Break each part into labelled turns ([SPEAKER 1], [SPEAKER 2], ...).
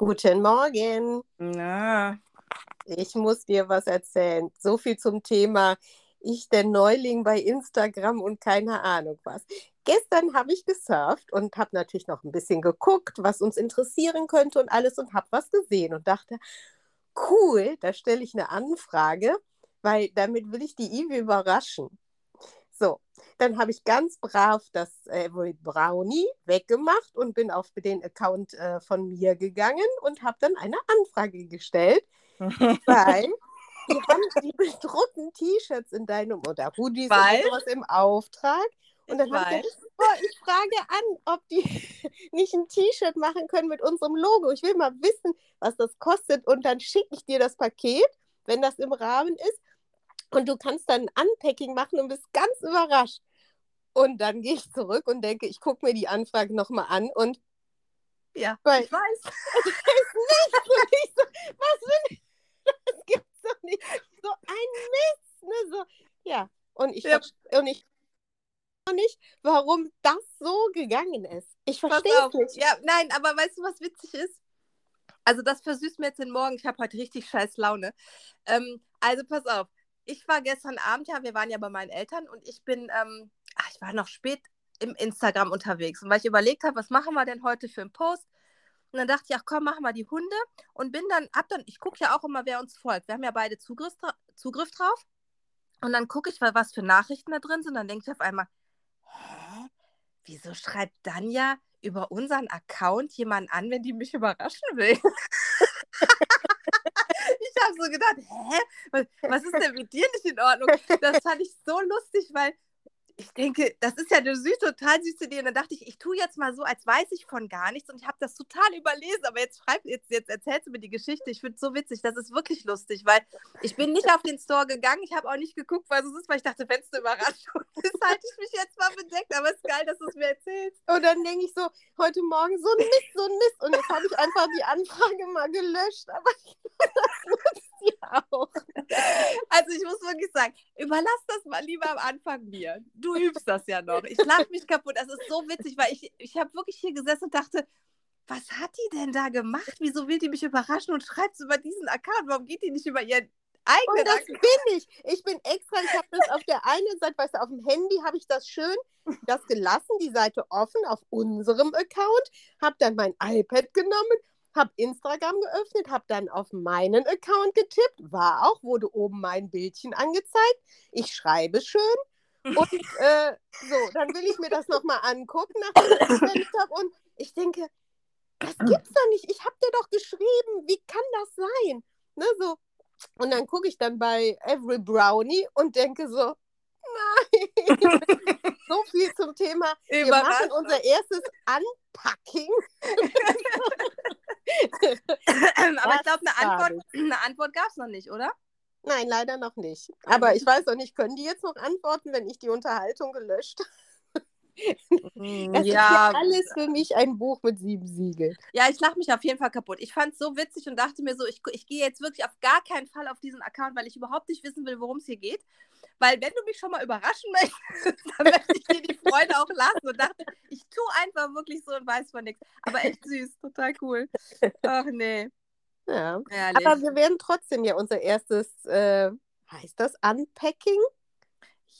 [SPEAKER 1] Guten Morgen.
[SPEAKER 2] Na,
[SPEAKER 1] Ich muss dir was erzählen. So viel zum Thema ich, der Neuling bei Instagram und keine Ahnung was. Gestern habe ich gesurft und habe natürlich noch ein bisschen geguckt, was uns interessieren könnte und alles und habe was gesehen und dachte, cool, da stelle ich eine Anfrage, weil damit will ich die Ivi überraschen. Dann habe ich ganz brav das Avery Brownie weggemacht und bin auf den Account äh, von mir gegangen und habe dann eine Anfrage gestellt, weil die haben die bedruckten T-Shirts in deinem oder Hoodies
[SPEAKER 2] Weil?
[SPEAKER 1] oder sowas im Auftrag. Und dann
[SPEAKER 2] Ich
[SPEAKER 1] habe ich gedacht, boah, ich frage an, ob die nicht ein T-Shirt machen können mit unserem Logo. Ich will mal wissen, was das kostet und dann schicke ich dir das Paket, wenn das im Rahmen ist. Und du kannst dann ein Unpacking machen und bist ganz überrascht. Und dann gehe ich zurück und denke, ich gucke mir die Anfrage nochmal an und
[SPEAKER 2] ja,
[SPEAKER 1] Weil-
[SPEAKER 2] ich weiß.
[SPEAKER 1] es ist nichts. Und ich so, was will ich? Das gibt's doch nicht. So ein Mist. Ne? So, ja. Und ich,
[SPEAKER 2] Ja.
[SPEAKER 1] und ich nicht, warum das so gegangen ist. Ich verstehe es nicht.
[SPEAKER 2] Ja, nein, aber weißt du, was witzig ist? Also das versüßt mir jetzt den Morgen. Ich habe heute richtig scheiß Laune. Ähm, also pass auf. Ich war gestern Abend, ja, wir waren ja bei meinen Eltern und ich bin, ähm, ach, ich war noch spät im Instagram unterwegs. Und weil ich überlegt habe, was machen wir denn heute für einen Post? Und dann dachte ich, ach komm, machen wir die Hunde. Und bin dann, ab dann, ich gucke ja auch immer, wer uns folgt. Wir haben ja beide Zugriff, Zugriff drauf. Und dann gucke ich, was für Nachrichten da drin sind. Dann denke ich auf einmal, hä? Wieso schreibt Danja über unseren Account jemanden an, wenn die mich überraschen will? habe so gedacht, hä? Was, ist denn mit dir nicht in Ordnung? Das fand ich so lustig, weil ich denke, das ist ja eine süß, total süße Idee. Und dann dachte ich, ich tue jetzt mal so, als weiß ich von gar nichts. Und ich habe das total überlesen. Aber jetzt, schreib, jetzt, jetzt erzählst du mir die Geschichte. Ich finde es so witzig. Das ist wirklich lustig, weil ich bin nicht auf den Store gegangen. Ich habe auch nicht geguckt, was es ist, weil ich dachte, wenn es eine Überraschung ist, halte ich mich jetzt mal bedeckt. Aber es ist geil, dass du es mir erzählst.
[SPEAKER 1] Und dann denke ich so, heute Morgen so ein Mist, so ein Mist. Und jetzt habe ich einfach die Anfrage mal gelöscht. Aber ich ja auch.
[SPEAKER 2] Also ich muss wirklich sagen, überlass das mal lieber am Anfang mir. Du übst das ja noch. Ich lache mich kaputt. Das ist so witzig, weil ich, ich habe wirklich hier gesessen und dachte, was hat die denn da gemacht? Wieso will die mich überraschen und schreibt über diesen Account? Warum geht die nicht über ihren
[SPEAKER 1] Und
[SPEAKER 2] eigenen
[SPEAKER 1] das
[SPEAKER 2] Account?
[SPEAKER 1] bin ich. Ich bin extra, ich habe das auf der einen Seite, weißt du, auf dem Handy habe ich das schön, das gelassen, die Seite offen auf unserem Account, habe dann mein iPad genommen, habe Instagram geöffnet, habe dann auf meinen Account getippt, war auch, wurde oben mein Bildchen angezeigt. Ich schreibe schön. Und äh, so, dann will ich mir das nochmal angucken, nachdem ich das gesendet habe. Und ich denke, das gibt's doch nicht. Ich habe dir doch geschrieben, wie kann das sein? Ne, so, und dann gucke ich dann bei Every Brownie und denke so, nein. so viel zum Thema. Wir machen unser erstes Unpacking.
[SPEAKER 2] Aber ich glaube, eine Antwort, eine Antwort gab es noch nicht, oder?
[SPEAKER 1] Nein, leider noch nicht. Aber ich weiß noch nicht, können die jetzt noch antworten, wenn ich die Unterhaltung gelöscht habe? Das ist ja alles für mich ein Buch mit sieben Siegeln.
[SPEAKER 2] Ja, ich lache mich auf jeden Fall kaputt. Ich fand es so witzig und dachte mir so, ich, ich gehe jetzt wirklich auf gar keinen Fall auf diesen Account, weil ich überhaupt nicht wissen will, worum es hier geht. Weil wenn du mich schon mal überraschen möchtest, dann möchte ich dir die Freude auch lassen und dachte, ich tue einfach wirklich so und weiß von nichts. Aber echt süß, total cool. Ach nee,
[SPEAKER 1] Ja.
[SPEAKER 2] herrlich.
[SPEAKER 1] Aber wir werden trotzdem ja unser erstes, äh, heißt das Unpacking?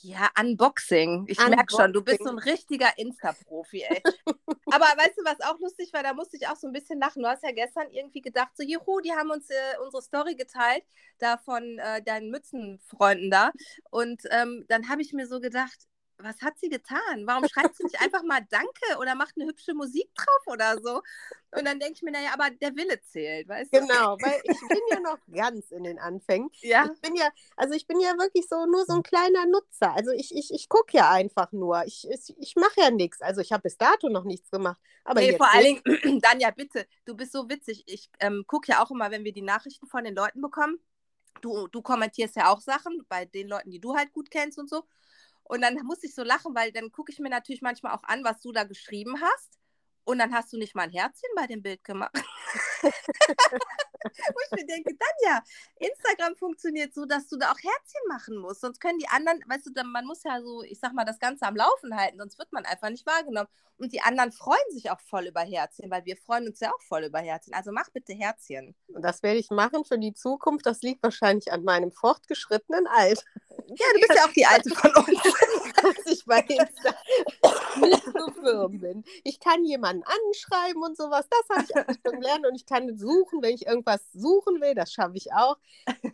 [SPEAKER 2] Ja, Unboxing. Ich merke schon, du bist so ein richtiger Insta-Profi, ey. Aber weißt du, was auch lustig war? Da musste ich auch so ein bisschen lachen. Du hast ja gestern irgendwie gedacht, so, juhu, die haben uns äh, unsere Story geteilt, da von äh, deinen Mützenfreunden da. Und ähm, dann habe ich mir so gedacht, was hat sie getan? Warum schreibt sie nicht einfach mal Danke oder macht eine hübsche Musik drauf oder so? Und dann denke ich mir, naja, aber der Wille zählt, weißt du?
[SPEAKER 1] Genau, weil ich bin ja noch ganz in den Anfängen.
[SPEAKER 2] Ja,
[SPEAKER 1] Ich bin ja, also ich bin ja wirklich so nur so ein kleiner Nutzer. Also ich, ich, ich gucke ja einfach nur. Ich, ich, ich mache ja nichts. Also ich habe bis dato noch nichts gemacht. Aber
[SPEAKER 2] nee, vor allen. Dingen, Danja, bitte, du bist so witzig. Ich ähm, gucke ja auch immer, wenn wir die Nachrichten von den Leuten bekommen. Du, du kommentierst ja auch Sachen bei den Leuten, die du halt gut kennst und so. Und dann muss ich so lachen, weil dann gucke ich mir natürlich manchmal auch an, was du da geschrieben hast. Und dann hast du nicht mal ein Herzchen bei dem Bild gemacht. Wo ich mir denke, Tanja, Instagram funktioniert so, dass du da auch Herzchen machen musst. Sonst können die anderen, weißt du, man muss ja so, ich sag mal, das Ganze am Laufen halten, sonst wird man einfach nicht wahrgenommen. Und die anderen freuen sich auch voll über Herzchen, weil wir freuen uns ja auch voll über Herzchen. Also mach bitte Herzchen.
[SPEAKER 1] Und das werde ich machen für die Zukunft. Das liegt wahrscheinlich an meinem fortgeschrittenen Alter.
[SPEAKER 2] Ja, du bist ja auch die Alte von uns.
[SPEAKER 1] dass ich bei Insta nicht so firm bin. Ich kann jemanden anschreiben und sowas. Das habe ich alles schon gelernt. Und ich kann suchen, wenn ich irgendwas suchen will. Das schaffe ich auch.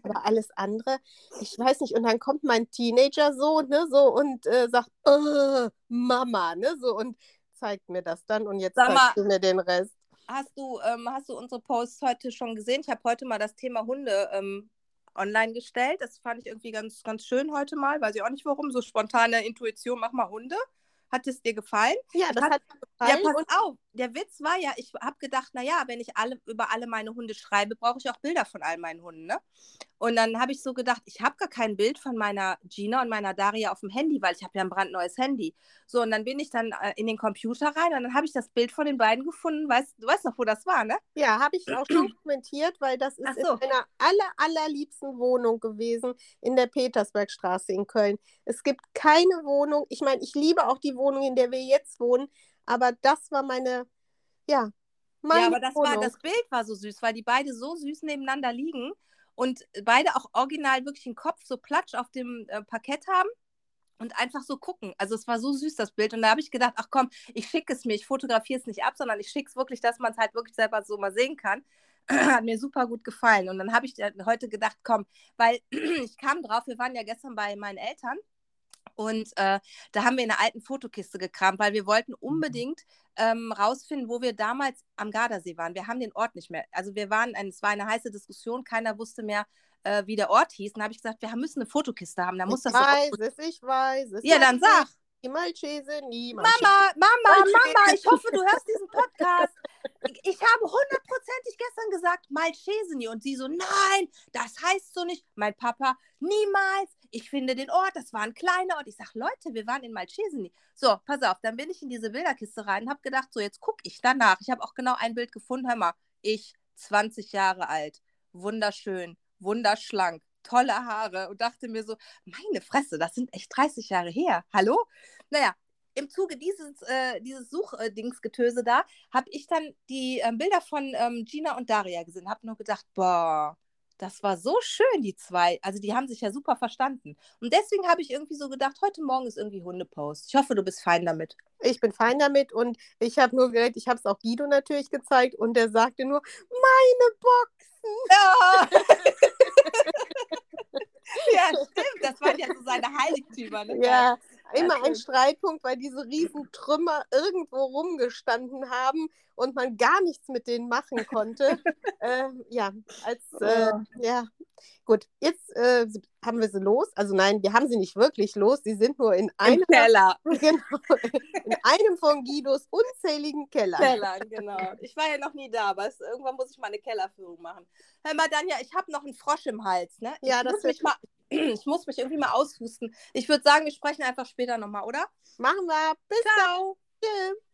[SPEAKER 1] Aber alles andere, ich weiß nicht. Und dann kommt mein Teenager so, ne, so und äh, sagt, äh, Mama, ne, so und zeigt mir das dann. Und jetzt
[SPEAKER 2] Sag mal,
[SPEAKER 1] zeigst du mir den Rest.
[SPEAKER 2] Hast du, ähm, hast du unsere Posts heute schon gesehen? Ich habe heute mal das Thema Hunde ähm, online gestellt. Das fand ich irgendwie ganz, ganz schön heute mal. Weiß ich auch nicht warum. So spontane Intuition, mach mal Hunde. Hat es dir gefallen?
[SPEAKER 1] Ja, das
[SPEAKER 2] Hat-
[SPEAKER 1] hat, mir
[SPEAKER 2] Ja,
[SPEAKER 1] gefallen.
[SPEAKER 2] pass auf. Der Witz war ja, ich habe gedacht, naja, wenn ich alle, über alle meine Hunde schreibe, brauche ich auch Bilder von all meinen Hunden. Ne? Und dann habe ich so gedacht, ich habe gar kein Bild von meiner Gina und meiner Daria auf dem Handy, weil ich habe ja ein brandneues Handy. So, und dann bin ich dann äh, in den Computer rein und dann habe ich das Bild von den beiden gefunden. Weißt, du weißt noch, wo das war, ne?
[SPEAKER 1] Ja, habe ich auch schon kommentiert, weil das ist
[SPEAKER 2] so.
[SPEAKER 1] in meiner aller, allerliebsten Wohnung gewesen in der Petersbergstraße in Köln. Es gibt keine Wohnung, ich meine, ich liebe auch die Wohnung, in der wir jetzt wohnen, aber das war meine, ja, meine
[SPEAKER 2] ja, aber das,
[SPEAKER 1] Wohnung.
[SPEAKER 2] war, das Bild war so süß, weil die beide so süß nebeneinander liegen und beide auch original wirklich den Kopf so platsch auf dem äh, Parkett haben und einfach so gucken. Also es war so süß, das Bild. Und da habe ich gedacht, ach komm, ich schicke es mir, ich fotografiere es nicht ab, sondern ich schicke es wirklich, dass man es halt wirklich selber so mal sehen kann. Hat mir super gut gefallen. Und dann habe ich heute gedacht, komm, weil ich kam drauf, wir waren ja gestern bei meinen Eltern und äh, da haben wir in einer alten Fotokiste gekramt, weil wir wollten unbedingt ähm, rausfinden, wo wir damals am Gardasee waren. Wir haben den Ort nicht mehr. Also wir waren, es war eine heiße Diskussion, keiner wusste mehr, äh, wie der Ort hieß. Und da habe ich gesagt, wir müssen eine Fotokiste haben. Da muss
[SPEAKER 1] ich
[SPEAKER 2] das so
[SPEAKER 1] weiß es, ich weiß es.
[SPEAKER 2] Ja, dann sag.
[SPEAKER 1] Niemals Schäse, niemals
[SPEAKER 2] Mama, Mama,
[SPEAKER 1] Malchese.
[SPEAKER 2] Mama, ich hoffe, du hörst diesen Podcast. Ich, habe hundertprozentig gestern gesagt, Malchesini. Und sie so, nein, das heißt so nicht. Mein Papa, niemals. Ich finde den Ort, das war ein kleiner Ort. Ich sage, Leute, wir waren in Malchesini. So, pass auf, dann bin ich in diese Bilderkiste rein und habe gedacht, so, jetzt gucke ich danach. Ich habe auch genau ein Bild gefunden. Hör mal, ich, 20 Jahre alt, wunderschön, wunderschlank, tolle Haare und dachte mir so, meine Fresse, das sind echt 30 Jahre her. Hallo? Naja, im Zuge dieses, äh, dieses Suchdingsgetöse da, habe ich dann die ähm, Bilder von ähm, Gina und Daria gesehen. Habe nur gedacht, boah, das war so schön, die zwei. Also die haben sich ja super verstanden. Und deswegen habe ich irgendwie so gedacht, heute Morgen ist irgendwie Hundepost. Ich hoffe, du bist fein damit.
[SPEAKER 1] Ich bin fein damit und ich habe nur geredet, ich habe es auch Guido natürlich gezeigt und der sagte nur, meine Boxen.
[SPEAKER 2] Ja. ja, stimmt. Das waren ja so seine Heiligtümer. Ne?
[SPEAKER 1] Ja, immer ein. Streitpunkt, weil diese riesen Trümmer irgendwo rumgestanden haben und man gar nichts mit denen machen konnte. ähm, ja, als, äh, ja, gut, jetzt äh, haben wir sie los. Also nein, wir haben sie nicht wirklich los. Sie sind nur in
[SPEAKER 2] Im
[SPEAKER 1] einem,
[SPEAKER 2] Keller.
[SPEAKER 1] genau, in einem von Guidos unzähligen Kellern.
[SPEAKER 2] Kellern, genau. Ich war ja noch nie da, aber es, irgendwann muss ich mal eine Kellerführung machen. Hör mal, Danja, ich habe noch einen Frosch im Hals, ne?
[SPEAKER 1] Ja,
[SPEAKER 2] ich
[SPEAKER 1] das
[SPEAKER 2] muss mich mal, ich muss mich irgendwie mal aushusten. Ich würde sagen, wir sprechen einfach später nochmal, oder?
[SPEAKER 1] Machen wir. Bis
[SPEAKER 2] Ciao.
[SPEAKER 1] dann. Tschüss.